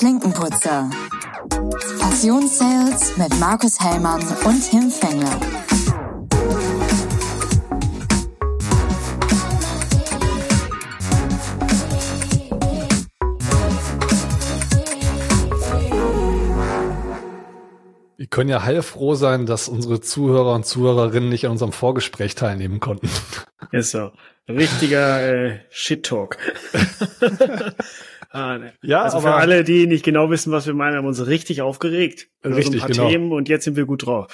Klinkenputzer. Passionssales mit Markus Hellmann und Tim Fengler. Wir können ja heilfroh sein, dass unsere Zuhörer und Zuhörerinnen nicht an unserem Vorgespräch teilnehmen konnten. Ist so. Richtiger äh, Shit-Talk. ah, ne. Ja, also für alle, die nicht genau wissen, was wir meinen, haben uns richtig aufgeregt. Richtig, so ein paar genau. Themen und jetzt sind wir gut drauf.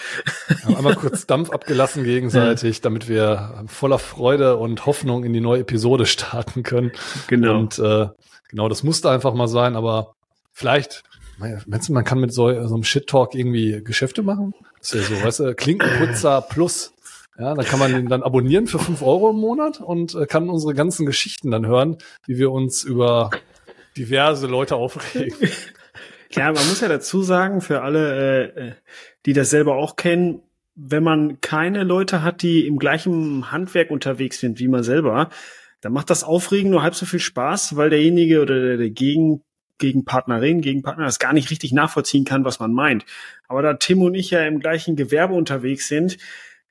haben einmal kurz Dampf abgelassen gegenseitig, damit wir voller Freude und Hoffnung in die neue Episode starten können. Genau. Und äh, genau, das musste einfach mal sein, aber vielleicht Meinst du, man kann mit so, so einem Shit-Talk irgendwie Geschäfte machen? Das ist ja so, weißt du, Klinkenputzer plus. Ja, dann kann man ihn dann abonnieren für fünf Euro im Monat und äh, kann unsere ganzen Geschichten dann hören, wie wir uns über diverse Leute aufregen. Ja, man muss ja dazu sagen, für alle, äh, die das selber auch kennen, wenn man keine Leute hat, die im gleichen Handwerk unterwegs sind wie man selber, dann macht das Aufregen nur halb so viel Spaß, weil derjenige oder der, der gegen gegen Partnerin, gegen Partner das gar nicht richtig nachvollziehen kann, was man meint. Aber da Tim und ich ja im gleichen Gewerbe unterwegs sind,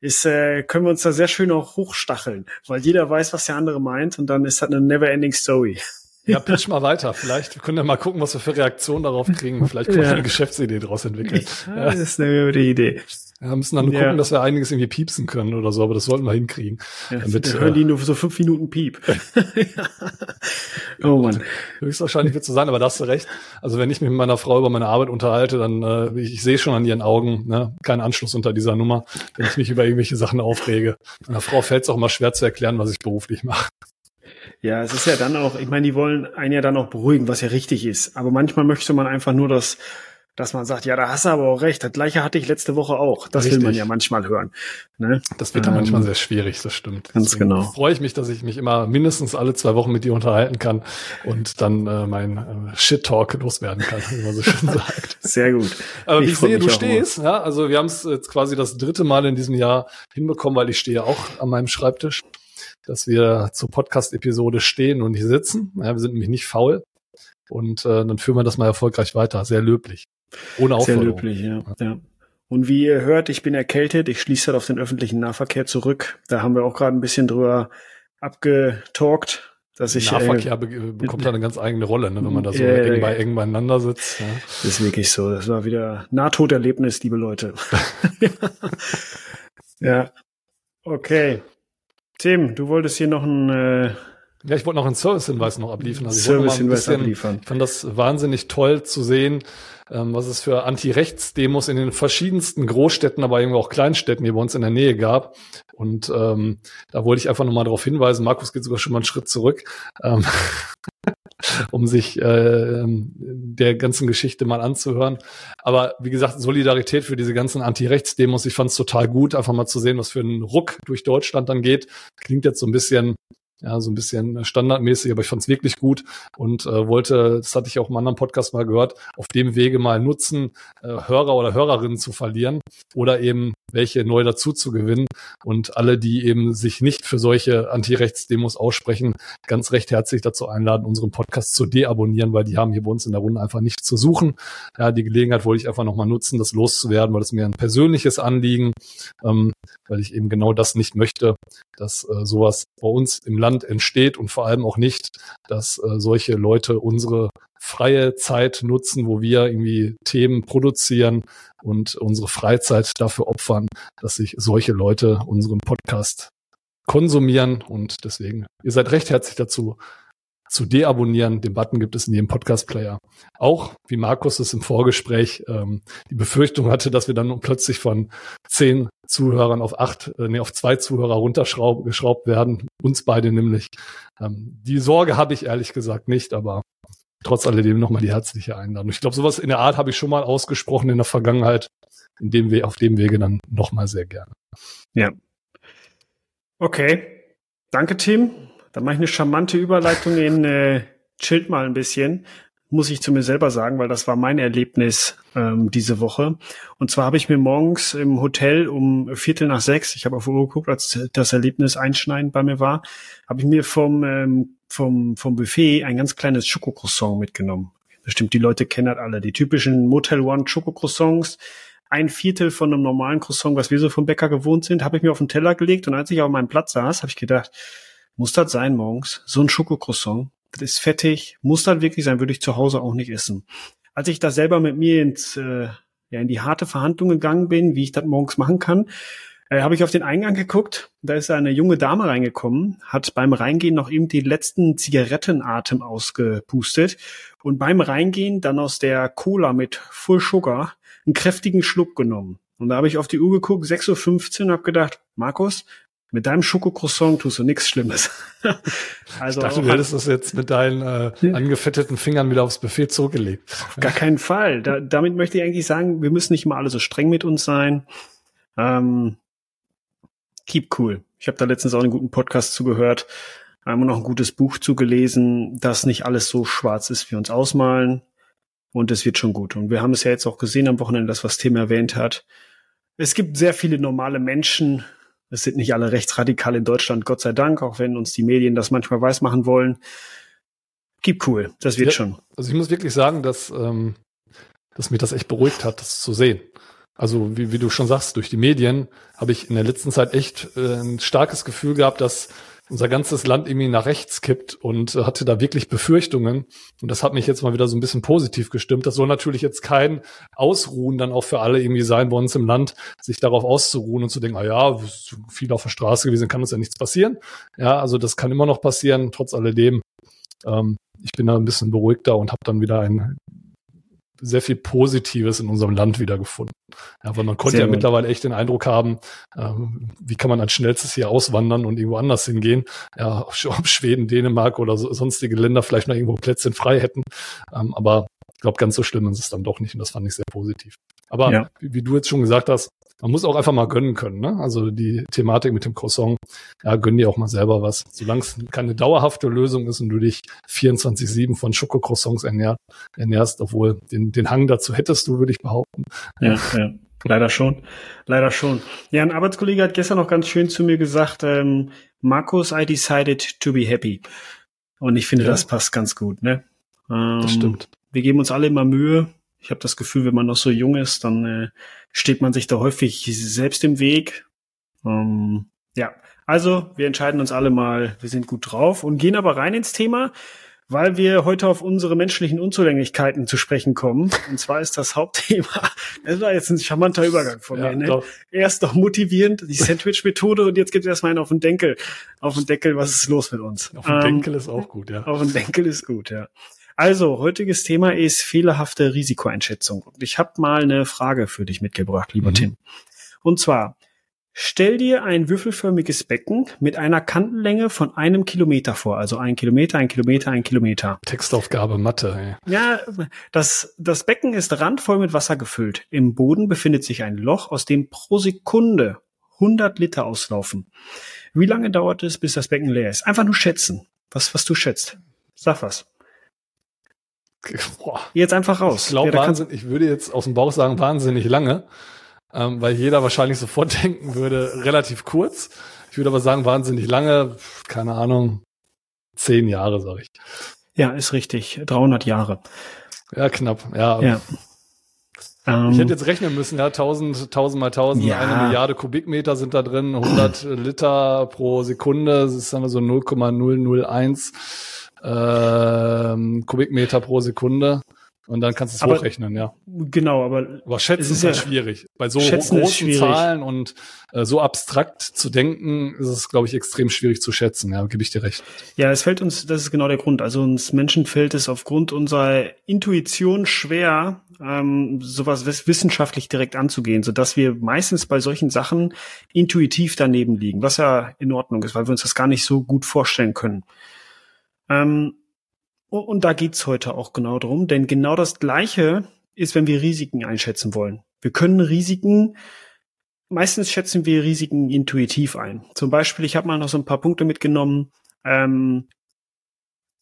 ist, äh, können wir uns da sehr schön auch hochstacheln, weil jeder weiß, was der andere meint und dann ist das eine never-ending Story. Ja, pitch mal weiter. Vielleicht können wir mal gucken, was wir für Reaktionen darauf kriegen. Vielleicht können wir ja. eine Geschäftsidee daraus entwickeln. Ja, das ist eine gute Idee. Wir müssen dann nur ja. gucken, dass wir einiges irgendwie piepsen können oder so, aber das sollten wir hinkriegen. Ja, damit, hören die nur so fünf Minuten Piep. oh Mann. Höchstwahrscheinlich wird es so sein, aber da hast du recht. Also wenn ich mich mit meiner Frau über meine Arbeit unterhalte, dann äh, ich, ich sehe schon an ihren Augen, ne, kein Anschluss unter dieser Nummer, wenn ich mich über irgendwelche Sachen aufrege. Meiner Frau fällt es auch immer schwer zu erklären, was ich beruflich mache. Ja, es ist ja dann auch, ich meine, die wollen einen ja dann auch beruhigen, was ja richtig ist. Aber manchmal möchte man einfach nur das dass man sagt, ja, da hast du aber auch recht. Das gleiche hatte ich letzte Woche auch. Das Richtig. will man ja manchmal hören. Ne? Das wird dann ähm, manchmal sehr schwierig, das stimmt. Ganz Deswegen genau. Freue ich mich, dass ich mich immer mindestens alle zwei Wochen mit dir unterhalten kann und dann äh, mein äh, Shit-Talk loswerden kann, wie man so schön sagt. Sehr gut. Aber ich, ich sehe, du stehst. Ja, also wir haben es jetzt quasi das dritte Mal in diesem Jahr hinbekommen, weil ich stehe auch an meinem Schreibtisch, dass wir zur Podcast-Episode stehen und nicht sitzen. Ja, wir sind nämlich nicht faul. Und äh, dann führen wir das mal erfolgreich weiter. Sehr löblich. Ohne Aufforderung. Sehr löblich, ja. ja. Und wie ihr hört, ich bin erkältet. Ich schließe halt auf den öffentlichen Nahverkehr zurück. Da haben wir auch gerade ein bisschen drüber abgetalkt, dass ich. Nahverkehr äh, be bekommt da eine ganz eigene Rolle, ne, wenn man da so äh, eng, bei, eng beieinander sitzt. Ja. Das ist wirklich so. Das war wieder Nahtoderlebnis, liebe Leute. ja. Okay. Tim, du wolltest hier noch ein äh, ja, ich wollte noch einen Service-Hinweis noch abliefern. Also Service-Hinweis abliefern. Ich fand das wahnsinnig toll zu sehen, ähm, was es für Anti-Rechts-Demos in den verschiedensten Großstädten, aber eben auch Kleinstädten hier bei uns in der Nähe gab. Und ähm, da wollte ich einfach nochmal darauf hinweisen, Markus geht sogar schon mal einen Schritt zurück, ähm, um sich äh, der ganzen Geschichte mal anzuhören. Aber wie gesagt, Solidarität für diese ganzen Anti-Rechts-Demos, ich fand es total gut, einfach mal zu sehen, was für ein Ruck durch Deutschland dann geht. Klingt jetzt so ein bisschen ja, so ein bisschen standardmäßig, aber ich fand es wirklich gut und äh, wollte, das hatte ich auch im anderen Podcast mal gehört, auf dem Wege mal nutzen, äh, Hörer oder Hörerinnen zu verlieren oder eben welche neu dazu zu gewinnen und alle, die eben sich nicht für solche Anti-Rechts-Demos aussprechen, ganz recht herzlich dazu einladen, unseren Podcast zu deabonnieren, weil die haben hier bei uns in der Runde einfach nichts zu suchen. Ja, die Gelegenheit wollte ich einfach nochmal nutzen, das loszuwerden, weil es mir ein persönliches Anliegen, ähm, weil ich eben genau das nicht möchte, dass äh, sowas bei uns im Land entsteht und vor allem auch nicht, dass äh, solche Leute unsere freie Zeit nutzen, wo wir irgendwie Themen produzieren und unsere Freizeit dafür opfern, dass sich solche Leute unseren Podcast konsumieren. Und deswegen, ihr seid recht herzlich dazu zu deabonnieren. Den Button gibt es in jedem Podcast-Player. Auch, wie Markus es im Vorgespräch ähm, die Befürchtung hatte, dass wir dann plötzlich von zehn Zuhörern auf acht, äh, nee, auf zwei Zuhörer runtergeschraubt werden. Uns beide nämlich. Ähm, die Sorge habe ich ehrlich gesagt nicht, aber trotz alledem nochmal die herzliche Einladung. Ich glaube, sowas in der Art habe ich schon mal ausgesprochen in der Vergangenheit. In dem We auf dem Wege dann nochmal sehr gerne. Ja. Okay. Danke, Tim. Dann mache ich eine charmante Überleitung in äh, Chillt mal ein bisschen, muss ich zu mir selber sagen, weil das war mein Erlebnis ähm, diese Woche. Und zwar habe ich mir morgens im Hotel um Viertel nach sechs, ich habe auf Uhr geguckt, als das Erlebnis einschneidend bei mir war, habe ich mir vom, ähm, vom, vom Buffet ein ganz kleines Schokocroissant mitgenommen. bestimmt die Leute kennen das alle. Die typischen Motel One Schokocroissants. Ein Viertel von einem normalen Croissant, was wir so vom Bäcker gewohnt sind, habe ich mir auf den Teller gelegt und als ich auf meinem Platz saß, habe ich gedacht, muss das sein morgens? So ein Schokocroissant, das ist fettig, muss das wirklich sein, würde ich zu Hause auch nicht essen. Als ich da selber mit mir ins, äh, ja, in die harte Verhandlung gegangen bin, wie ich das morgens machen kann, äh, habe ich auf den Eingang geguckt. Da ist eine junge Dame reingekommen, hat beim Reingehen noch eben die letzten Zigarettenatem ausgepustet und beim Reingehen dann aus der Cola mit Full Sugar einen kräftigen Schluck genommen. Und da habe ich auf die Uhr geguckt, 6.15 Uhr, und habe gedacht, Markus, mit deinem Schokocroissant tust du nichts Schlimmes. also ich dachte, du hättest das jetzt mit deinen äh, angefetteten Fingern wieder aufs Buffet zurückgelegt. Auf gar keinen Fall. Da, damit möchte ich eigentlich sagen, wir müssen nicht mal alle so streng mit uns sein. Ähm, keep cool. Ich habe da letztens auch einen guten Podcast zugehört, haben noch ein gutes Buch zugelesen, dass nicht alles so schwarz ist, wie wir uns ausmalen. Und es wird schon gut. Und wir haben es ja jetzt auch gesehen am Wochenende, das was Tim erwähnt hat. Es gibt sehr viele normale Menschen. Es sind nicht alle rechtsradikal in Deutschland, Gott sei Dank, auch wenn uns die Medien das manchmal weiß machen wollen. Keep cool, das wird ja, schon. Also ich muss wirklich sagen, dass, ähm, dass mich das echt beruhigt hat, das zu sehen. Also wie, wie du schon sagst, durch die Medien habe ich in der letzten Zeit echt äh, ein starkes Gefühl gehabt, dass unser ganzes Land irgendwie nach rechts kippt und hatte da wirklich Befürchtungen. Und das hat mich jetzt mal wieder so ein bisschen positiv gestimmt. Das soll natürlich jetzt kein Ausruhen dann auch für alle irgendwie sein bei uns im Land, sich darauf auszuruhen und zu denken, ah ja, viel auf der Straße gewesen, kann uns ja nichts passieren. Ja, also das kann immer noch passieren, trotz alledem. Ähm, ich bin da ein bisschen beruhigter und habe dann wieder ein sehr viel Positives in unserem Land wiedergefunden. Ja, weil man konnte sehr ja gut. mittlerweile echt den Eindruck haben, ähm, wie kann man als schnellstes hier auswandern und irgendwo anders hingehen. Ja, ob Schweden, Dänemark oder so, sonstige Länder vielleicht noch irgendwo Plätzchen frei hätten. Ähm, aber ich glaube, ganz so schlimm ist es dann doch nicht und das fand ich sehr positiv. Aber ja. wie, wie, du jetzt schon gesagt hast, man muss auch einfach mal gönnen können. Ne? Also die Thematik mit dem Croissant, ja, gönn dir auch mal selber was. Solange es keine dauerhafte Lösung ist und du dich 24-7 von Schokocroissants ernähr, ernährst, obwohl den, den Hang dazu hättest du, würde ich behaupten. Ja, ja. Leider schon. Leider schon. Ja, ein Arbeitskollege hat gestern noch ganz schön zu mir gesagt, ähm, Markus, I decided to be happy. Und ich finde, ja. das passt ganz gut, ne? Ähm, das stimmt. Wir geben uns alle immer Mühe, ich habe das Gefühl, wenn man noch so jung ist, dann äh, steht man sich da häufig selbst im Weg. Ähm, ja, also wir entscheiden uns alle mal, wir sind gut drauf und gehen aber rein ins Thema, weil wir heute auf unsere menschlichen Unzulänglichkeiten zu sprechen kommen. Und zwar ist das Hauptthema, das war jetzt ein charmanter Übergang von ja, mir, ne? Doch. Erst noch motivierend, die Sandwich-Methode und jetzt gibt es erstmal einen auf den Denkel. Auf den Deckel, was ist los mit uns? Auf den ähm, Denkel ist auch gut, ja. Auf den Denkel ist gut, ja. Also, heutiges Thema ist fehlerhafte Risikoeinschätzung. Und ich habe mal eine Frage für dich mitgebracht, lieber mhm. Tim. Und zwar, stell dir ein würfelförmiges Becken mit einer Kantenlänge von einem Kilometer vor. Also ein Kilometer, ein Kilometer, ein Kilometer. Textaufgabe Mathe. Ey. Ja, das, das Becken ist randvoll mit Wasser gefüllt. Im Boden befindet sich ein Loch, aus dem pro Sekunde 100 Liter auslaufen. Wie lange dauert es, bis das Becken leer ist? Einfach nur schätzen. Was, was du schätzt. Sag was. Boah. Jetzt einfach raus. Ich glaube, ja, Wahnsinn, ich würde jetzt aus dem Bauch sagen, wahnsinnig lange, ähm, weil jeder wahrscheinlich sofort denken würde, relativ kurz. Ich würde aber sagen, wahnsinnig lange, keine Ahnung, zehn Jahre, sage ich. Ja, ist richtig. 300 Jahre. Ja, knapp. Ja. ja. Ich ähm, hätte jetzt rechnen müssen, ja, 1000, 1000 mal 1000, ja. eine Milliarde Kubikmeter sind da drin, 100 Liter pro Sekunde, das ist dann so 0,001 ähm, Kubikmeter pro Sekunde. Und dann kannst du es aber, hochrechnen, ja. Genau, aber, aber schätzen ist, ja schwierig. Bei so großen Zahlen und äh, so abstrakt zu denken, ist es, glaube ich, extrem schwierig zu schätzen. Ja, gebe ich dir recht. Ja, es fällt uns, das ist genau der Grund. Also uns Menschen fällt es aufgrund unserer Intuition schwer, ähm, sowas wissenschaftlich direkt anzugehen, so dass wir meistens bei solchen Sachen intuitiv daneben liegen, was ja in Ordnung ist, weil wir uns das gar nicht so gut vorstellen können. Ähm, und da geht's heute auch genau drum, denn genau das Gleiche ist, wenn wir Risiken einschätzen wollen. Wir können Risiken, meistens schätzen wir Risiken intuitiv ein. Zum Beispiel, ich habe mal noch so ein paar Punkte mitgenommen. Ähm,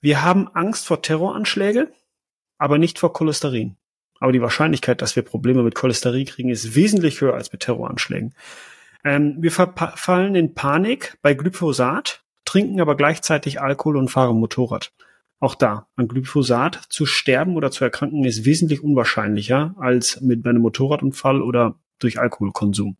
wir haben Angst vor Terroranschläge, aber nicht vor Cholesterin. Aber die Wahrscheinlichkeit, dass wir Probleme mit Cholesterin kriegen, ist wesentlich höher als mit Terroranschlägen. Ähm, wir verfallen in Panik bei Glyphosat, trinken aber gleichzeitig Alkohol und fahren Motorrad. Auch da, an Glyphosat zu sterben oder zu erkranken ist wesentlich unwahrscheinlicher als mit einem Motorradunfall oder durch Alkoholkonsum.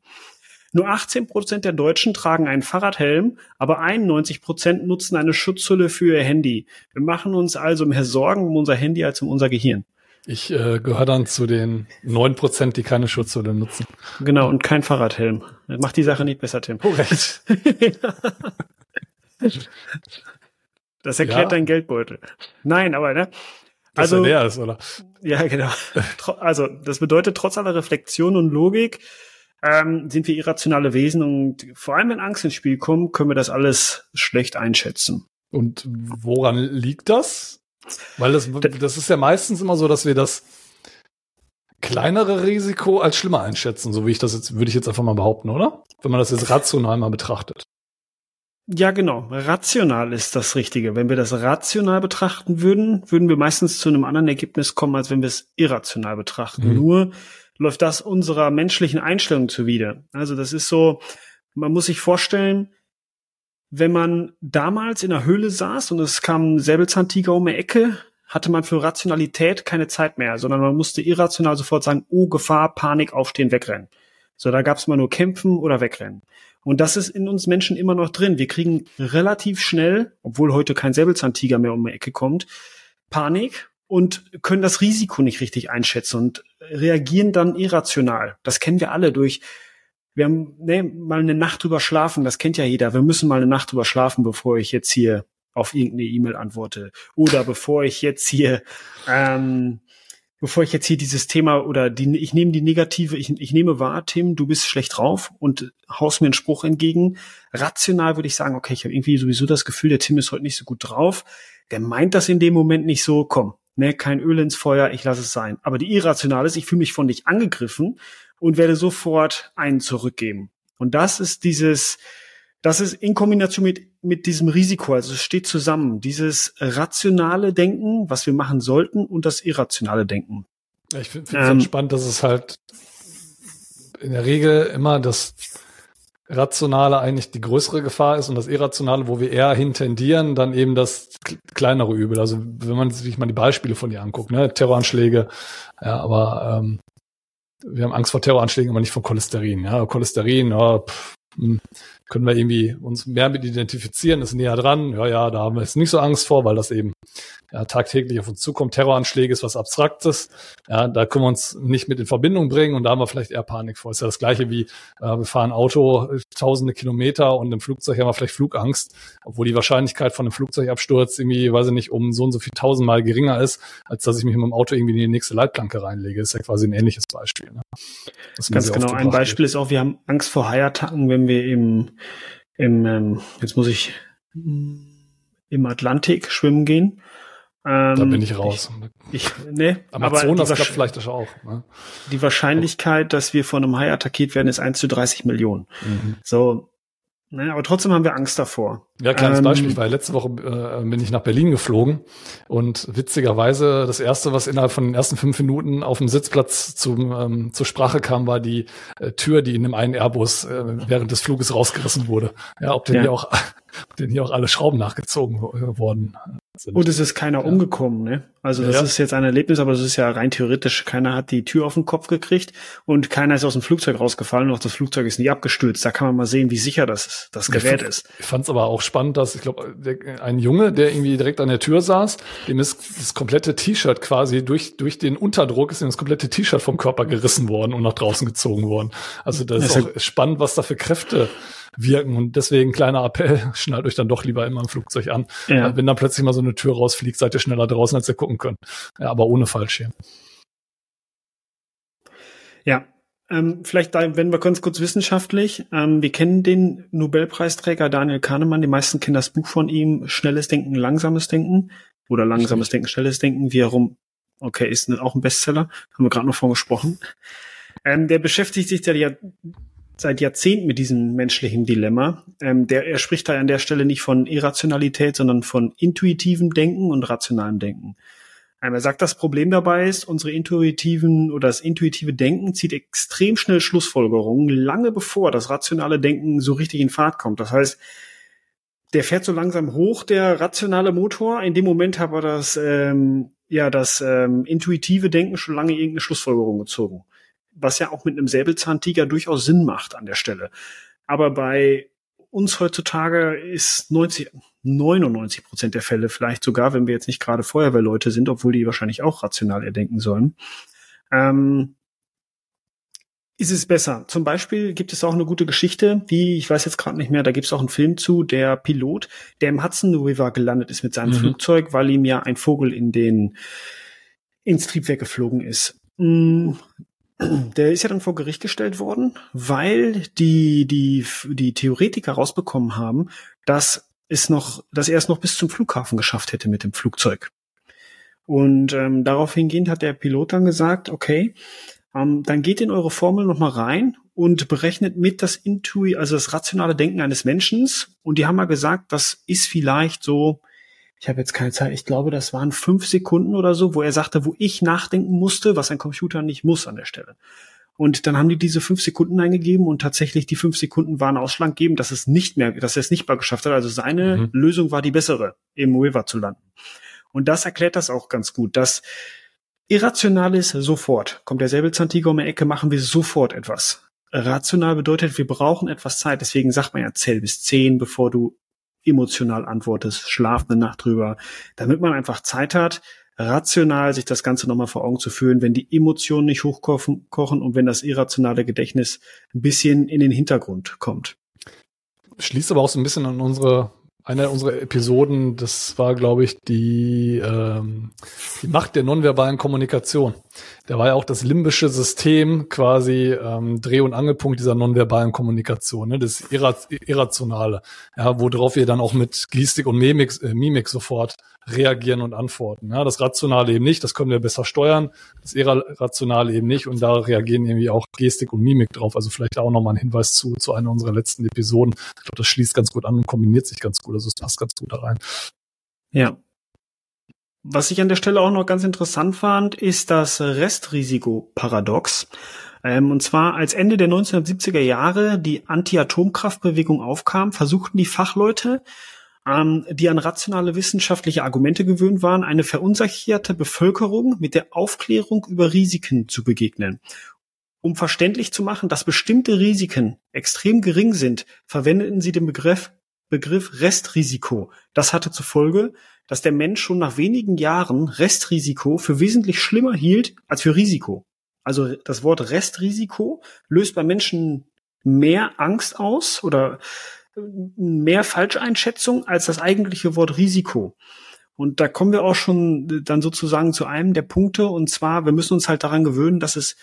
Nur 18 Prozent der Deutschen tragen einen Fahrradhelm, aber 91 Prozent nutzen eine Schutzhülle für ihr Handy. Wir machen uns also mehr Sorgen um unser Handy als um unser Gehirn. Ich äh, gehöre dann zu den 9 Prozent, die keine Schutzhülle nutzen. Genau, und kein Fahrradhelm. Das macht die Sache nicht besser, Tim. Korrekt. Das erklärt ja. dein Geldbeutel. Nein, aber ne? Dass also leer ist, oder? Ja, genau. Also das bedeutet, trotz aller Reflexion und Logik ähm, sind wir irrationale Wesen und vor allem wenn Angst ins Spiel kommt, können wir das alles schlecht einschätzen. Und woran liegt das? Weil das, das ist ja meistens immer so, dass wir das kleinere Risiko als schlimmer einschätzen, so wie ich das jetzt, würde ich jetzt einfach mal behaupten, oder? Wenn man das jetzt rational mal betrachtet. Ja, genau. Rational ist das Richtige. Wenn wir das rational betrachten würden, würden wir meistens zu einem anderen Ergebnis kommen, als wenn wir es irrational betrachten. Mhm. Nur läuft das unserer menschlichen Einstellung zuwider. Also das ist so, man muss sich vorstellen, wenn man damals in der Höhle saß und es kam ein Säbelzahntiger um die Ecke, hatte man für Rationalität keine Zeit mehr, sondern man musste irrational sofort sagen, oh, Gefahr, Panik, aufstehen, wegrennen. So, da gab es mal nur kämpfen oder wegrennen. Und das ist in uns Menschen immer noch drin. Wir kriegen relativ schnell, obwohl heute kein Säbelzahntiger mehr um die Ecke kommt, Panik und können das Risiko nicht richtig einschätzen und reagieren dann irrational. Das kennen wir alle durch wir haben ne, mal eine Nacht drüber schlafen, das kennt ja jeder. Wir müssen mal eine Nacht drüber schlafen, bevor ich jetzt hier auf irgendeine E-Mail antworte. Oder bevor ich jetzt hier ähm, bevor ich jetzt hier dieses Thema oder die, ich nehme die negative, ich, ich nehme wahr, Tim, du bist schlecht drauf und haust mir einen Spruch entgegen. Rational würde ich sagen, okay, ich habe irgendwie sowieso das Gefühl, der Tim ist heute nicht so gut drauf. Der meint das in dem Moment nicht so, komm, ne, kein Öl ins Feuer, ich lasse es sein. Aber die irrational ist, ich fühle mich von dich angegriffen und werde sofort einen zurückgeben. Und das ist dieses, das ist in Kombination mit, mit diesem Risiko, also es steht zusammen, dieses rationale Denken, was wir machen sollten, und das irrationale Denken. Ich finde es ähm, spannend, dass es halt in der Regel immer das Rationale eigentlich die größere Gefahr ist und das Irrationale, wo wir eher hintendieren, dann eben das kleinere Übel. Also wenn man sich mal die Beispiele von dir anguckt, ne, Terroranschläge, ja, aber ähm, wir haben Angst vor Terroranschlägen, aber nicht vor Cholesterin. Ja, Cholesterin, ja, pff, hm, können wir irgendwie uns mehr mit identifizieren, ist näher dran. Ja, ja, da haben wir jetzt nicht so Angst vor, weil das eben ja, tagtäglich auf uns zukommt. Terroranschläge ist was Abstraktes. Ja, da können wir uns nicht mit in Verbindung bringen und da haben wir vielleicht eher Panik vor. Ist ja das gleiche wie, äh, wir fahren Auto tausende Kilometer und im Flugzeug haben wir vielleicht Flugangst, obwohl die Wahrscheinlichkeit von einem Flugzeugabsturz irgendwie, weiß ich nicht, um so und so viel tausendmal geringer ist, als dass ich mich mit dem Auto irgendwie in die nächste Leitplanke reinlege. Ist ja quasi ein ähnliches Beispiel. Ne? Ganz genau. Ein Beispiel ist auch, wir haben Angst vor Haiattacken, wenn wir im, im ähm, jetzt muss ich im Atlantik schwimmen gehen. Ähm, da bin ich raus. Ich, ich, nee, Amazonas klappt vielleicht auch. Ne? Die Wahrscheinlichkeit, dass wir von einem Hai attackiert werden, ist 1 zu 30 Millionen. Mhm. So, Ne, aber trotzdem haben wir Angst davor. Ja, kleines ähm, Beispiel, weil letzte Woche äh, bin ich nach Berlin geflogen und witzigerweise das erste, was innerhalb von den ersten fünf Minuten auf dem Sitzplatz zum, ähm, zur Sprache kam, war die äh, Tür, die in dem einen Airbus äh, während des Fluges rausgerissen wurde. Ja, ob denn ja. hier auch denen hier auch alle Schrauben nachgezogen worden sind. Und es ist keiner ja. umgekommen, ne? Also das ja. ist jetzt ein Erlebnis, aber das ist ja rein theoretisch. Keiner hat die Tür auf den Kopf gekriegt und keiner ist aus dem Flugzeug rausgefallen und auch das Flugzeug ist nie abgestürzt. Da kann man mal sehen, wie sicher das, das Gerät ich ist. Ich fand es aber auch spannend, dass ich glaube, ein Junge, der irgendwie direkt an der Tür saß, dem ist das komplette T-Shirt quasi durch, durch den Unterdruck ist ihm das komplette T-Shirt vom Körper gerissen worden und nach draußen gezogen worden. Also das, das ist auch spannend, was da für Kräfte wirken. Und deswegen kleiner Appell, schnallt euch dann doch lieber immer im Flugzeug an. Ja. Wenn dann plötzlich mal so eine Tür rausfliegt, seid ihr schneller draußen, als ihr gucken könnt. Ja, aber ohne Fallschirm. Ja, ähm, vielleicht da, wenn wir ganz kurz wissenschaftlich. Ähm, wir kennen den Nobelpreisträger Daniel Kahnemann. Die meisten kennen das Buch von ihm, Schnelles Denken, Langsames Denken. Oder Langsames Denken, Schnelles Denken, wie herum. Okay, ist auch ein Bestseller. Haben wir gerade noch von gesprochen. Ähm, der beschäftigt sich ja seit Jahrzehnten mit diesem menschlichen Dilemma. Ähm, der, er spricht da an der Stelle nicht von Irrationalität, sondern von intuitivem Denken und rationalem Denken. Ähm, er sagt, das Problem dabei ist, unsere intuitiven oder das intuitive Denken zieht extrem schnell Schlussfolgerungen, lange bevor das rationale Denken so richtig in Fahrt kommt. Das heißt, der fährt so langsam hoch, der rationale Motor. In dem Moment hat er das, ähm, ja, das ähm, intuitive Denken schon lange irgendeine Schlussfolgerung gezogen. Was ja auch mit einem Säbelzahntiger durchaus Sinn macht an der Stelle. Aber bei uns heutzutage ist 90, 99 Prozent der Fälle, vielleicht sogar, wenn wir jetzt nicht gerade Feuerwehrleute sind, obwohl die wahrscheinlich auch rational erdenken sollen, ähm, ist es besser. Zum Beispiel gibt es auch eine gute Geschichte, wie, ich weiß jetzt gerade nicht mehr, da gibt es auch einen Film zu, der Pilot, der im Hudson River gelandet ist mit seinem mhm. Flugzeug, weil ihm ja ein Vogel in den, ins Triebwerk geflogen ist. Der ist ja dann vor Gericht gestellt worden, weil die, die, die Theoretiker rausbekommen haben, dass es noch, dass er es noch bis zum Flughafen geschafft hätte mit dem Flugzeug. Und ähm, darauf hingehend hat der Pilot dann gesagt, okay, ähm, dann geht in eure Formel nochmal rein und berechnet mit das Intui, also das rationale Denken eines Menschen. Und die haben mal gesagt, das ist vielleicht so, ich habe jetzt keine Zeit, ich glaube, das waren fünf Sekunden oder so, wo er sagte, wo ich nachdenken musste, was ein Computer nicht muss an der Stelle. Und dann haben die diese fünf Sekunden eingegeben und tatsächlich die fünf Sekunden waren ausschlaggebend, dass es nicht mehr, dass er es nicht mal geschafft hat. Also seine mhm. Lösung war die bessere, im River zu landen. Und das erklärt das auch ganz gut, dass irrational ist sofort. Kommt der Säbelzahntiger um die Ecke, machen wir sofort etwas. Rational bedeutet, wir brauchen etwas Zeit. Deswegen sagt man ja, zähl bis zehn, bevor du emotional antwortest, schlaf eine Nacht drüber, damit man einfach Zeit hat, rational sich das Ganze nochmal vor Augen zu führen, wenn die Emotionen nicht hochkochen kochen und wenn das irrationale Gedächtnis ein bisschen in den Hintergrund kommt. Schließt aber auch so ein bisschen an unsere einer unserer Episoden, das war, glaube ich, die, ähm, die Macht der nonverbalen Kommunikation. Da war ja auch das limbische System quasi ähm, Dreh- und Angelpunkt dieser nonverbalen Kommunikation, ne? das Irrationale, ja, worauf wir dann auch mit Gestik und Mimik, äh, Mimik sofort reagieren und antworten. Ja, das Rationale eben nicht, das können wir besser steuern, das Irrationale eben nicht und da reagieren irgendwie auch Gestik und Mimik drauf. Also vielleicht auch nochmal ein Hinweis zu, zu einer unserer letzten Episoden. Ich glaube, das schließt ganz gut an und kombiniert sich ganz gut, also es passt ganz gut da rein. Ja. Was ich an der Stelle auch noch ganz interessant fand, ist das Restrisiko-Paradox. Ähm, und zwar, als Ende der 1970er Jahre die Anti-Atomkraftbewegung aufkam, versuchten die Fachleute, ähm, die an rationale wissenschaftliche Argumente gewöhnt waren, eine verunsicherte Bevölkerung mit der Aufklärung über Risiken zu begegnen. Um verständlich zu machen, dass bestimmte Risiken extrem gering sind, verwendeten sie den Begriff, Begriff Restrisiko. Das hatte zur Folge, dass der Mensch schon nach wenigen Jahren Restrisiko für wesentlich schlimmer hielt als für Risiko. Also das Wort Restrisiko löst bei Menschen mehr Angst aus oder mehr Falscheinschätzung als das eigentliche Wort Risiko. Und da kommen wir auch schon dann sozusagen zu einem der Punkte, und zwar, wir müssen uns halt daran gewöhnen, dass es,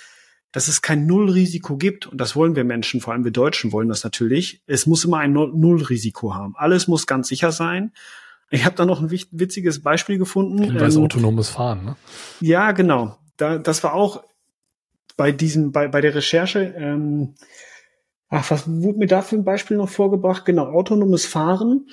dass es kein Nullrisiko gibt. Und das wollen wir Menschen, vor allem wir Deutschen wollen das natürlich. Es muss immer ein Nullrisiko haben. Alles muss ganz sicher sein. Ich habe da noch ein witziges Beispiel gefunden. Das ähm, autonomes Fahren, ne? Ja, genau. Da, das war auch bei diesem, bei, bei der Recherche, ähm, Ach, was wurde mir da für ein Beispiel noch vorgebracht? Genau, autonomes Fahren.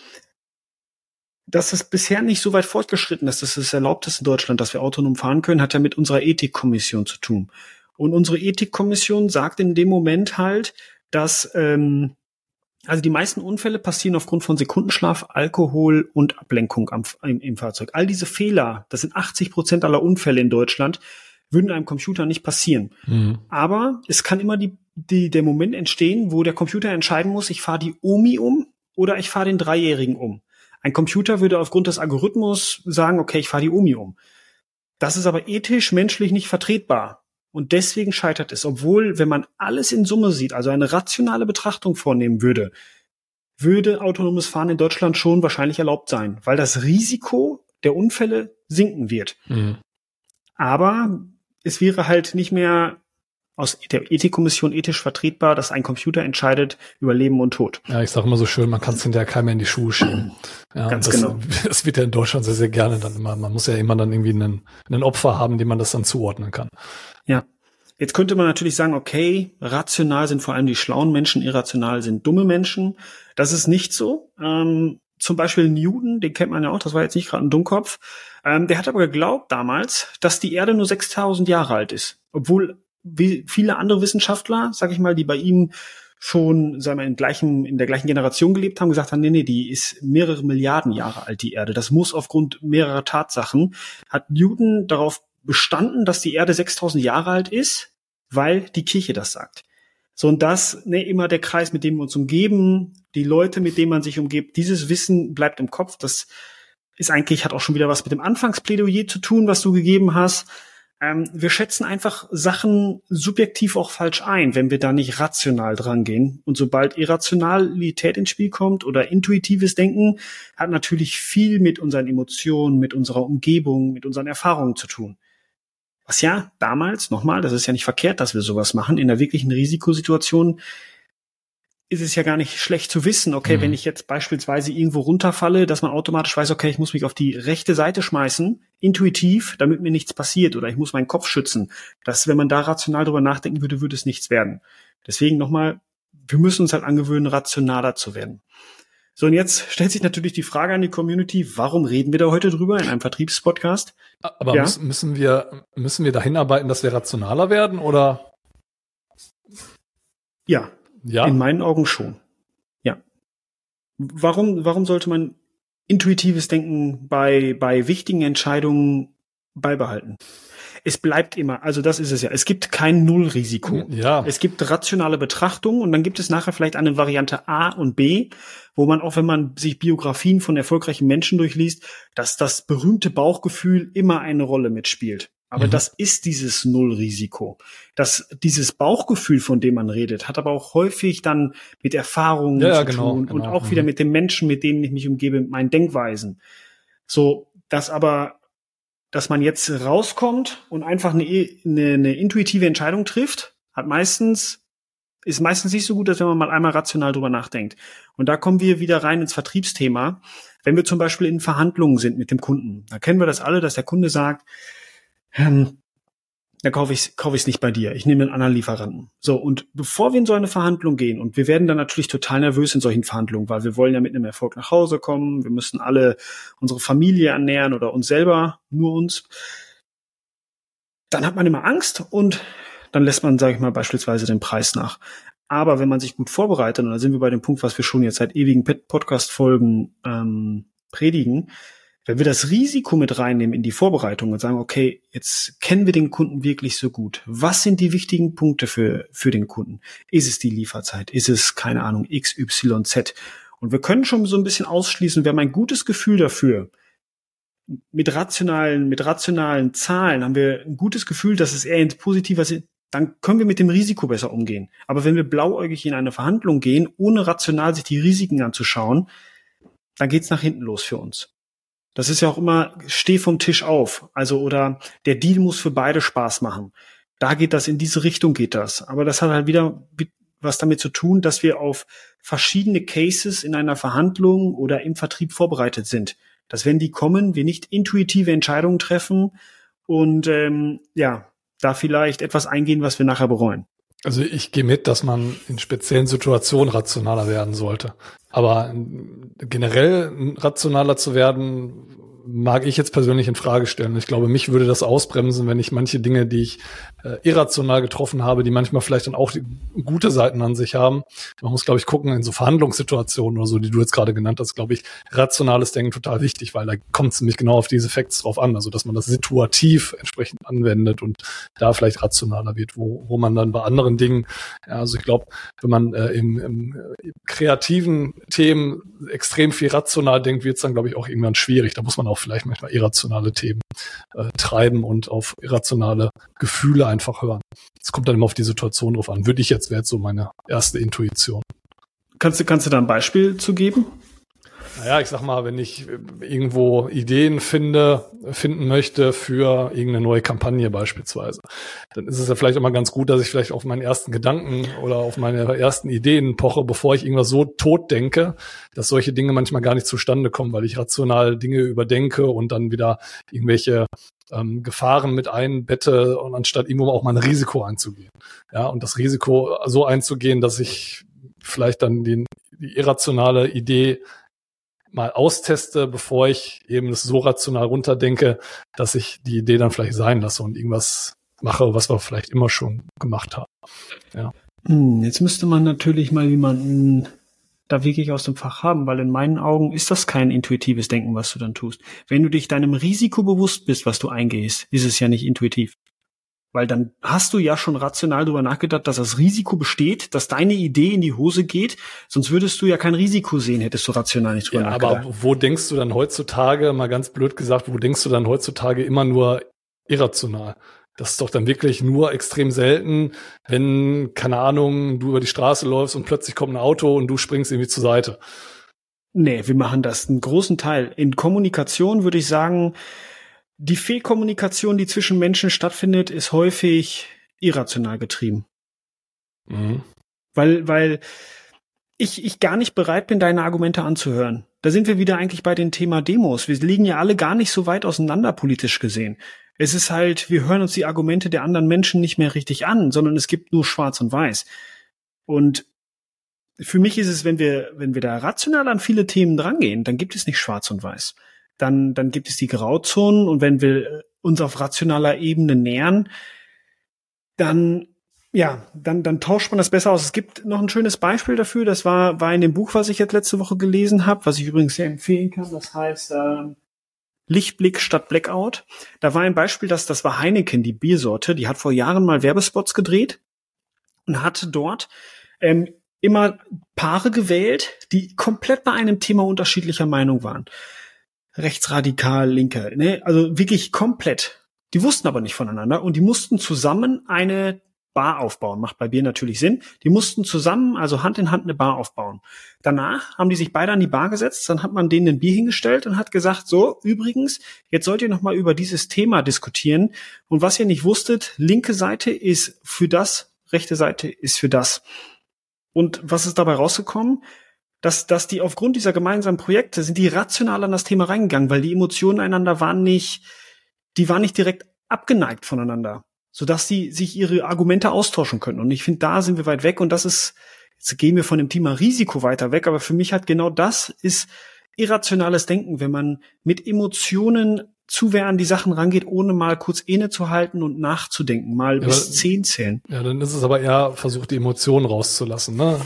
Dass es bisher nicht so weit fortgeschritten ist, dass es erlaubt ist in Deutschland, dass wir autonom fahren können, hat ja mit unserer Ethikkommission zu tun. Und unsere Ethikkommission sagt in dem Moment halt, dass ähm, also die meisten Unfälle passieren aufgrund von Sekundenschlaf, Alkohol und Ablenkung am, im, im Fahrzeug. All diese Fehler, das sind 80 Prozent aller Unfälle in Deutschland, würden einem Computer nicht passieren. Mhm. Aber es kann immer die, die, der Moment entstehen, wo der Computer entscheiden muss, ich fahre die Omi um oder ich fahre den Dreijährigen um. Ein Computer würde aufgrund des Algorithmus sagen, okay, ich fahre die Omi um. Das ist aber ethisch, menschlich nicht vertretbar. Und deswegen scheitert es, obwohl, wenn man alles in Summe sieht, also eine rationale Betrachtung vornehmen würde, würde autonomes Fahren in Deutschland schon wahrscheinlich erlaubt sein, weil das Risiko der Unfälle sinken wird. Mhm. Aber es wäre halt nicht mehr aus der Ethikkommission ethisch vertretbar, dass ein Computer entscheidet über Leben und Tod. Ja, ich sage immer so schön, man kann es hinterher keiner in die Schuhe schieben. Ja, Ganz das, genau. Das wird ja in Deutschland sehr, sehr gerne dann immer. Man muss ja immer dann irgendwie einen, einen Opfer haben, dem man das dann zuordnen kann. Ja. Jetzt könnte man natürlich sagen, okay, rational sind vor allem die schlauen Menschen, irrational sind dumme Menschen. Das ist nicht so. Ähm, zum Beispiel Newton, den kennt man ja auch, das war jetzt nicht gerade ein Dummkopf, ähm, der hat aber geglaubt damals, dass die Erde nur 6000 Jahre alt ist. Obwohl wie viele andere Wissenschaftler, sag ich mal, die bei ihm schon, sagen wir, in, gleichen, in der gleichen Generation gelebt haben, gesagt haben, nee, nee, die ist mehrere Milliarden Jahre alt, die Erde. Das muss aufgrund mehrerer Tatsachen, hat Newton darauf bestanden, dass die Erde 6000 Jahre alt ist, weil die Kirche das sagt. So, und das, ne, immer der Kreis, mit dem wir uns umgeben, die Leute, mit denen man sich umgibt, dieses Wissen bleibt im Kopf. Das ist eigentlich, hat auch schon wieder was mit dem Anfangsplädoyer zu tun, was du gegeben hast. Ähm, wir schätzen einfach Sachen subjektiv auch falsch ein, wenn wir da nicht rational dran gehen. Und sobald Irrationalität ins Spiel kommt oder intuitives Denken, hat natürlich viel mit unseren Emotionen, mit unserer Umgebung, mit unseren Erfahrungen zu tun. Was ja damals, nochmal, das ist ja nicht verkehrt, dass wir sowas machen, in einer wirklichen Risikosituation ist es ja gar nicht schlecht zu wissen, okay, mhm. wenn ich jetzt beispielsweise irgendwo runterfalle, dass man automatisch weiß, okay, ich muss mich auf die rechte Seite schmeißen, intuitiv, damit mir nichts passiert oder ich muss meinen Kopf schützen. Das, wenn man da rational drüber nachdenken würde, würde es nichts werden. Deswegen nochmal, wir müssen uns halt angewöhnen, rationaler zu werden. So, und jetzt stellt sich natürlich die Frage an die Community, warum reden wir da heute drüber in einem Vertriebspodcast? Aber ja? müssen, müssen wir, müssen wir dahin arbeiten, dass wir rationaler werden oder? Ja, ja. In meinen Augen schon. Ja. Warum, warum sollte man intuitives Denken bei, bei wichtigen Entscheidungen beibehalten? Es bleibt immer, also das ist es ja. Es gibt kein Nullrisiko. Ja. Es gibt rationale Betrachtungen und dann gibt es nachher vielleicht eine Variante A und B, wo man auch, wenn man sich Biografien von erfolgreichen Menschen durchliest, dass das berühmte Bauchgefühl immer eine Rolle mitspielt. Aber mhm. das ist dieses Nullrisiko. Das, dieses Bauchgefühl, von dem man redet, hat aber auch häufig dann mit Erfahrungen ja, zu genau, tun genau. und auch mhm. wieder mit den Menschen, mit denen ich mich umgebe, mit meinen Denkweisen. So, dass aber, dass man jetzt rauskommt und einfach eine, eine, eine intuitive Entscheidung trifft, hat meistens, ist meistens nicht so gut, als wenn man mal einmal rational drüber nachdenkt. Und da kommen wir wieder rein ins Vertriebsthema. Wenn wir zum Beispiel in Verhandlungen sind mit dem Kunden, da kennen wir das alle, dass der Kunde sagt, ähm, dann kaufe ich es kauf ich's nicht bei dir. Ich nehme einen anderen Lieferanten. So, und bevor wir in so eine Verhandlung gehen, und wir werden dann natürlich total nervös in solchen Verhandlungen, weil wir wollen ja mit einem Erfolg nach Hause kommen, wir müssen alle unsere Familie ernähren oder uns selber, nur uns, dann hat man immer Angst und dann lässt man, sage ich mal, beispielsweise den Preis nach. Aber wenn man sich gut vorbereitet, und da sind wir bei dem Punkt, was wir schon jetzt seit ewigen Podcast-Folgen ähm, predigen, wenn wir das Risiko mit reinnehmen in die Vorbereitung und sagen, okay, jetzt kennen wir den Kunden wirklich so gut. Was sind die wichtigen Punkte für, für den Kunden? Ist es die Lieferzeit? Ist es, keine Ahnung, X, Y, Z? Und wir können schon so ein bisschen ausschließen, wir haben ein gutes Gefühl dafür. Mit rationalen, mit rationalen Zahlen haben wir ein gutes Gefühl, dass es eher ins Positive ist. Dann können wir mit dem Risiko besser umgehen. Aber wenn wir blauäugig in eine Verhandlung gehen, ohne rational sich die Risiken anzuschauen, dann geht's nach hinten los für uns. Das ist ja auch immer, steh vom Tisch auf. Also, oder der Deal muss für beide Spaß machen. Da geht das, in diese Richtung geht das. Aber das hat halt wieder was damit zu tun, dass wir auf verschiedene Cases in einer Verhandlung oder im Vertrieb vorbereitet sind. Dass wenn die kommen, wir nicht intuitive Entscheidungen treffen und ähm, ja, da vielleicht etwas eingehen, was wir nachher bereuen. Also ich gehe mit, dass man in speziellen Situationen rationaler werden sollte. Aber generell rationaler zu werden, mag ich jetzt persönlich in Frage stellen. Ich glaube, mich würde das ausbremsen, wenn ich manche Dinge, die ich äh, irrational getroffen habe, die manchmal vielleicht dann auch gute Seiten an sich haben. Man muss, glaube ich, gucken, in so Verhandlungssituationen oder so, die du jetzt gerade genannt hast, glaube ich, rationales Denken total wichtig, weil da kommt es nämlich genau auf diese Facts drauf an. Also, dass man das situativ entsprechend anwendet und da vielleicht rationaler wird, wo, wo man dann bei anderen Dingen, ja, also ich glaube, wenn man äh, im, im äh, kreativen Themen extrem viel rational denkt, wird es dann, glaube ich, auch irgendwann schwierig. Da muss man auch auch vielleicht manchmal irrationale Themen äh, treiben und auf irrationale Gefühle einfach hören. Es kommt dann immer auf die Situation drauf an. Würde ich jetzt, wäre jetzt so meine erste Intuition. Kannst du, kannst du da ein Beispiel zu geben? Naja, ich sag mal, wenn ich irgendwo Ideen finde, finden möchte für irgendeine neue Kampagne beispielsweise, dann ist es ja vielleicht immer ganz gut, dass ich vielleicht auf meinen ersten Gedanken oder auf meine ersten Ideen poche, bevor ich irgendwas so tot denke, dass solche Dinge manchmal gar nicht zustande kommen, weil ich rational Dinge überdenke und dann wieder irgendwelche ähm, Gefahren mit einbette und anstatt irgendwo auch mal ein Risiko einzugehen. Ja, und das Risiko so einzugehen, dass ich vielleicht dann den, die irrationale Idee mal austeste, bevor ich eben das so rational runterdenke, dass ich die Idee dann vielleicht sein lasse und irgendwas mache, was wir vielleicht immer schon gemacht haben. Ja. Hm, jetzt müsste man natürlich mal jemanden da wirklich aus dem Fach haben, weil in meinen Augen ist das kein intuitives Denken, was du dann tust. Wenn du dich deinem Risiko bewusst bist, was du eingehst, ist es ja nicht intuitiv. Weil dann hast du ja schon rational darüber nachgedacht, dass das Risiko besteht, dass deine Idee in die Hose geht. Sonst würdest du ja kein Risiko sehen, hättest du rational nicht drüber ja, nachgedacht. Aber wo denkst du dann heutzutage, mal ganz blöd gesagt, wo denkst du dann heutzutage immer nur irrational? Das ist doch dann wirklich nur extrem selten, wenn, keine Ahnung, du über die Straße läufst und plötzlich kommt ein Auto und du springst irgendwie zur Seite. Nee, wir machen das einen großen Teil. In Kommunikation würde ich sagen, die Fehlkommunikation, die zwischen Menschen stattfindet, ist häufig irrational getrieben. Mhm. Weil, weil ich, ich gar nicht bereit bin, deine Argumente anzuhören. Da sind wir wieder eigentlich bei dem Thema Demos. Wir liegen ja alle gar nicht so weit auseinander politisch gesehen. Es ist halt, wir hören uns die Argumente der anderen Menschen nicht mehr richtig an, sondern es gibt nur Schwarz und Weiß. Und für mich ist es, wenn wir, wenn wir da rational an viele Themen drangehen, dann gibt es nicht Schwarz und Weiß. Dann, dann gibt es die Grauzonen und wenn wir uns auf rationaler Ebene nähern, dann ja, dann, dann tauscht man das besser aus. Es gibt noch ein schönes Beispiel dafür. Das war, war in dem Buch, was ich jetzt letzte Woche gelesen habe, was ich übrigens sehr empfehlen kann. Das heißt äh, Lichtblick statt Blackout. Da war ein Beispiel, dass das war Heineken, die Biersorte, die hat vor Jahren mal Werbespots gedreht und hatte dort ähm, immer Paare gewählt, die komplett bei einem Thema unterschiedlicher Meinung waren. Rechtsradikal, Linke, ne? also wirklich komplett. Die wussten aber nicht voneinander und die mussten zusammen eine Bar aufbauen. Macht bei Bier natürlich Sinn. Die mussten zusammen, also Hand in Hand, eine Bar aufbauen. Danach haben die sich beide an die Bar gesetzt, dann hat man denen ein Bier hingestellt und hat gesagt, so, übrigens, jetzt sollt ihr nochmal über dieses Thema diskutieren. Und was ihr nicht wusstet, linke Seite ist für das, rechte Seite ist für das. Und was ist dabei rausgekommen? Dass, dass die aufgrund dieser gemeinsamen Projekte sind die rational an das Thema reingegangen, weil die Emotionen einander waren nicht, die waren nicht direkt abgeneigt voneinander sodass sie sich ihre Argumente austauschen können. Und ich finde, da sind wir weit weg und das ist, jetzt gehen wir von dem Thema Risiko weiter weg, aber für mich hat genau das ist irrationales Denken, wenn man mit Emotionen zu wer an die Sachen rangeht, ohne mal kurz innezuhalten und nachzudenken, mal ja, bis zehn zählen. Ja, dann ist es aber eher versucht, die Emotionen rauszulassen, ne?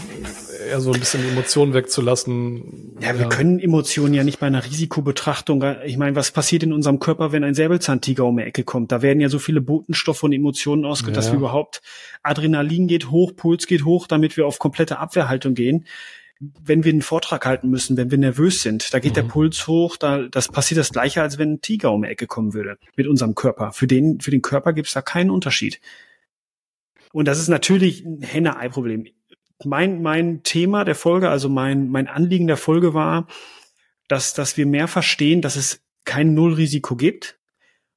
Eher so ein bisschen die Emotionen wegzulassen. Ja, wir ja. können Emotionen ja nicht bei einer Risikobetrachtung. Ich meine, was passiert in unserem Körper, wenn ein Säbelzahntiger um die Ecke kommt? Da werden ja so viele Botenstoffe und Emotionen ausgeht, ja. dass wir überhaupt Adrenalin geht hoch, Puls geht hoch, damit wir auf komplette Abwehrhaltung gehen wenn wir einen Vortrag halten müssen, wenn wir nervös sind, da geht mhm. der Puls hoch, da das passiert das gleiche, als wenn ein Tiger um die Ecke kommen würde mit unserem Körper. Für den, für den Körper gibt es da keinen Unterschied. Und das ist natürlich ein Henne-Ei-Problem. Mein, mein Thema der Folge, also mein, mein Anliegen der Folge war, dass, dass wir mehr verstehen, dass es kein Nullrisiko gibt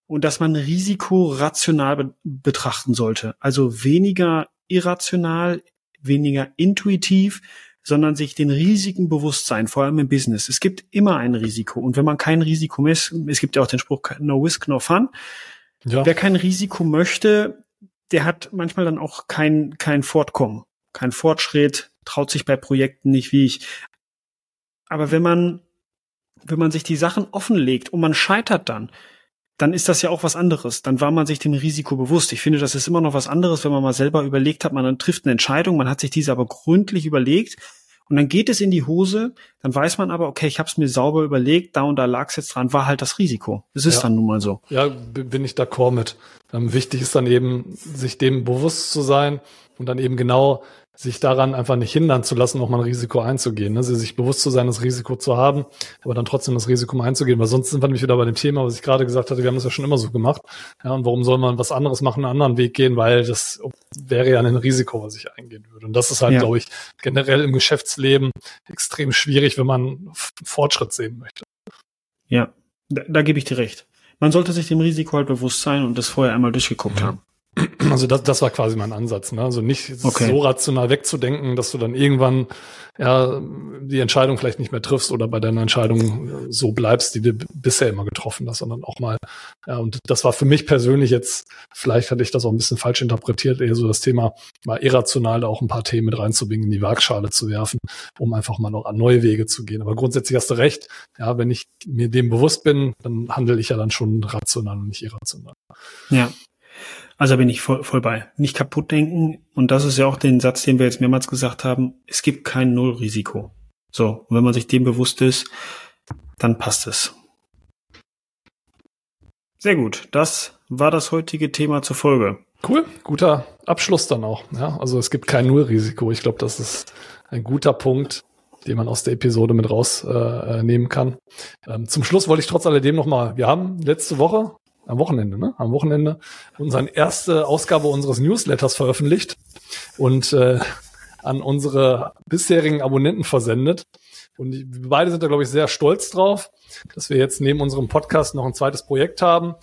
und dass man Risiko rational be betrachten sollte. Also weniger irrational, weniger intuitiv, sondern sich den Risiken bewusst sein, vor allem im Business. Es gibt immer ein Risiko. Und wenn man kein Risiko misst, es gibt ja auch den Spruch, no risk, no fun. Ja. Wer kein Risiko möchte, der hat manchmal dann auch kein, kein Fortkommen, kein Fortschritt, traut sich bei Projekten nicht wie ich. Aber wenn man, wenn man sich die Sachen offenlegt und man scheitert dann, dann ist das ja auch was anderes. Dann war man sich dem Risiko bewusst. Ich finde, das ist immer noch was anderes, wenn man mal selber überlegt hat, man trifft eine Entscheidung, man hat sich diese aber gründlich überlegt und dann geht es in die Hose, dann weiß man aber, okay, ich habe es mir sauber überlegt, da und da lag es jetzt dran, war halt das Risiko. Es ist ja. dann nun mal so. Ja, bin ich d'accord mit. Ähm, wichtig ist dann eben, sich dem bewusst zu sein und dann eben genau sich daran einfach nicht hindern zu lassen, auch mal ein Risiko einzugehen. Ne? Also sich bewusst zu sein, das Risiko zu haben, aber dann trotzdem das Risiko mal einzugehen, weil sonst sind wir nämlich wieder bei dem Thema, was ich gerade gesagt hatte, wir haben es ja schon immer so gemacht. Ja, und warum soll man was anderes machen, einen anderen Weg gehen, weil das wäre ja ein Risiko, was ich eingehen würde. Und das ist halt, ja. glaube ich, generell im Geschäftsleben extrem schwierig, wenn man Fortschritt sehen möchte. Ja, da, da gebe ich dir recht. Man sollte sich dem Risiko halt bewusst sein und das vorher einmal durchgeguckt mhm. haben. Also das, das war quasi mein Ansatz. Ne? Also nicht okay. so rational wegzudenken, dass du dann irgendwann ja die Entscheidung vielleicht nicht mehr triffst oder bei deiner Entscheidung so bleibst, die du bisher immer getroffen hast, sondern auch mal. Ja, und das war für mich persönlich jetzt, vielleicht hatte ich das auch ein bisschen falsch interpretiert, eher so das Thema mal irrational da auch ein paar Themen mit reinzubringen, in die Waagschale zu werfen, um einfach mal noch an neue Wege zu gehen. Aber grundsätzlich hast du recht. Ja, wenn ich mir dem bewusst bin, dann handle ich ja dann schon rational und nicht irrational. Ja. Also bin ich voll, voll bei. Nicht kaputt denken. Und das ist ja auch den Satz, den wir jetzt mehrmals gesagt haben. Es gibt kein Nullrisiko. So. Und wenn man sich dem bewusst ist, dann passt es. Sehr gut. Das war das heutige Thema zur Folge. Cool. Guter Abschluss dann auch. Ja, also es gibt kein Nullrisiko. Ich glaube, das ist ein guter Punkt, den man aus der Episode mit rausnehmen äh, kann. Ähm, zum Schluss wollte ich trotz alledem nochmal, wir haben letzte Woche am Wochenende, ne? Am Wochenende unsere erste Ausgabe unseres Newsletters veröffentlicht und äh, an unsere bisherigen Abonnenten versendet. Und wir beide sind da, glaube ich, sehr stolz drauf, dass wir jetzt neben unserem Podcast noch ein zweites Projekt haben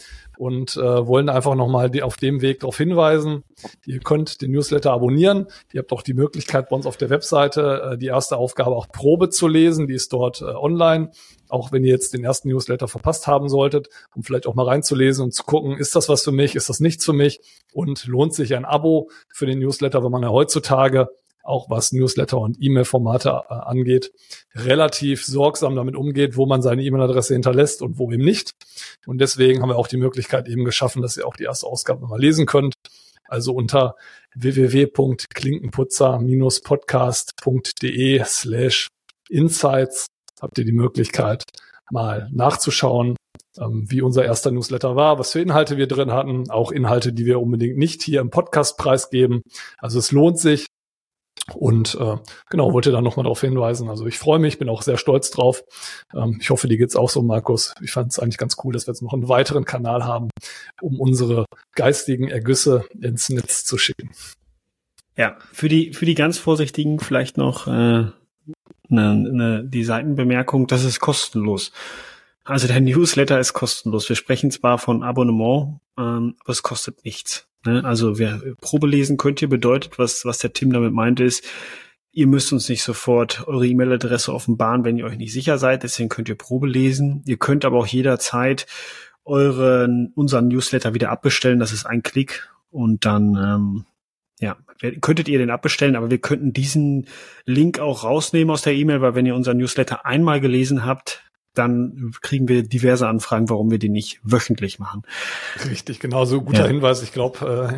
und äh, wollen einfach nochmal auf dem Weg darauf hinweisen. Ihr könnt den Newsletter abonnieren. Ihr habt auch die Möglichkeit bei uns auf der Webseite äh, die erste Aufgabe auch Probe zu lesen. Die ist dort äh, online. Auch wenn ihr jetzt den ersten Newsletter verpasst haben solltet, um vielleicht auch mal reinzulesen und zu gucken, ist das was für mich, ist das nichts für mich und lohnt sich ein Abo für den Newsletter, wenn man ja heutzutage auch was Newsletter und E-Mail-Formate äh, angeht, relativ sorgsam damit umgeht, wo man seine E-Mail-Adresse hinterlässt und wo eben nicht. Und deswegen haben wir auch die Möglichkeit eben geschaffen, dass ihr auch die erste Ausgabe mal lesen könnt. Also unter www.klinkenputzer-podcast.de slash insights habt ihr die Möglichkeit, mal nachzuschauen, ähm, wie unser erster Newsletter war, was für Inhalte wir drin hatten, auch Inhalte, die wir unbedingt nicht hier im Podcast preisgeben. Also es lohnt sich, und äh, genau, wollte da nochmal darauf hinweisen. Also ich freue mich, bin auch sehr stolz drauf. Ähm, ich hoffe, dir geht's auch so, Markus. Ich fand es eigentlich ganz cool, dass wir jetzt noch einen weiteren Kanal haben, um unsere geistigen Ergüsse ins Netz zu schicken. Ja, für die, für die ganz Vorsichtigen vielleicht noch äh, ne, ne, die Seitenbemerkung, das ist kostenlos. Also der Newsletter ist kostenlos. Wir sprechen zwar von Abonnement, ähm, aber es kostet nichts. Ne? Also wer Probe lesen könnt ihr, bedeutet, was, was der Tim damit meinte, ist, ihr müsst uns nicht sofort eure E-Mail-Adresse offenbaren, wenn ihr euch nicht sicher seid. Deswegen könnt ihr Probe lesen. Ihr könnt aber auch jederzeit euren, unseren Newsletter wieder abbestellen. Das ist ein Klick und dann, ähm, ja, könntet ihr den abbestellen, aber wir könnten diesen Link auch rausnehmen aus der E-Mail, weil wenn ihr unseren Newsletter einmal gelesen habt, dann kriegen wir diverse Anfragen, warum wir die nicht wöchentlich machen. Richtig, genau so guter ja. Hinweis. Ich glaube,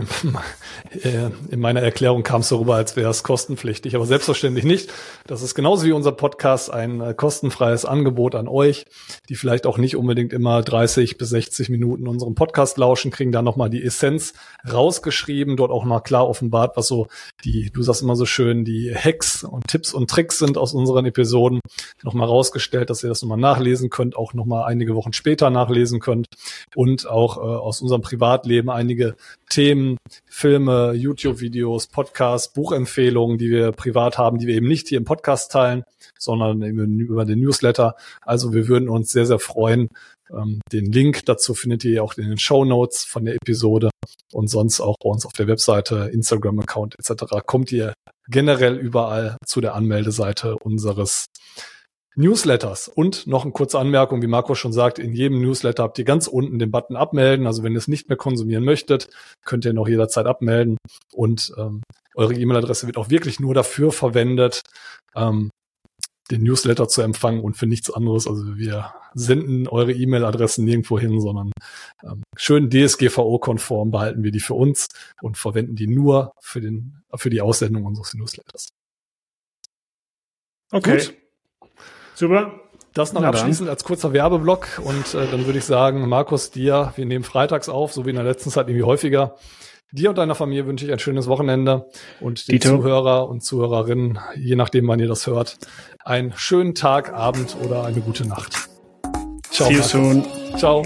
äh, äh, in meiner Erklärung kam es so rüber, als wäre es kostenpflichtig, aber selbstverständlich nicht. Das ist genauso wie unser Podcast ein äh, kostenfreies Angebot an euch, die vielleicht auch nicht unbedingt immer 30 bis 60 Minuten unserem Podcast lauschen, kriegen da nochmal die Essenz rausgeschrieben, dort auch mal klar offenbart, was so die, du sagst immer so schön, die Hacks und Tipps und Tricks sind aus unseren Episoden, nochmal rausgestellt, dass ihr das nochmal nach nachlesen könnt, auch nochmal einige Wochen später nachlesen könnt und auch äh, aus unserem Privatleben einige Themen, Filme, YouTube-Videos, Podcasts, Buchempfehlungen, die wir privat haben, die wir eben nicht hier im Podcast teilen, sondern über den Newsletter. Also wir würden uns sehr, sehr freuen. Ähm, den Link dazu findet ihr auch in den Show Notes von der Episode und sonst auch bei uns auf der Webseite, Instagram-Account etc. kommt ihr generell überall zu der Anmeldeseite unseres Newsletters. Und noch eine kurze Anmerkung, wie Marco schon sagt, in jedem Newsletter habt ihr ganz unten den Button abmelden. Also wenn ihr es nicht mehr konsumieren möchtet, könnt ihr noch jederzeit abmelden. Und ähm, eure E-Mail-Adresse wird auch wirklich nur dafür verwendet, ähm, den Newsletter zu empfangen und für nichts anderes. Also wir senden eure E-Mail-Adressen nirgendwo hin, sondern ähm, schön DSGVO-konform behalten wir die für uns und verwenden die nur für, den, für die Aussendung unseres Newsletters. Okay. Gut. Super. Das noch Na abschließend dann. als kurzer Werbeblock und äh, dann würde ich sagen, Markus, dir, wir nehmen freitags auf, so wie in der letzten Zeit irgendwie häufiger. Dir und deiner Familie wünsche ich ein schönes Wochenende und den Dito. Zuhörer und Zuhörerinnen, je nachdem, wann ihr das hört, einen schönen Tag, Abend oder eine gute Nacht. Ciao. See you soon. Ciao.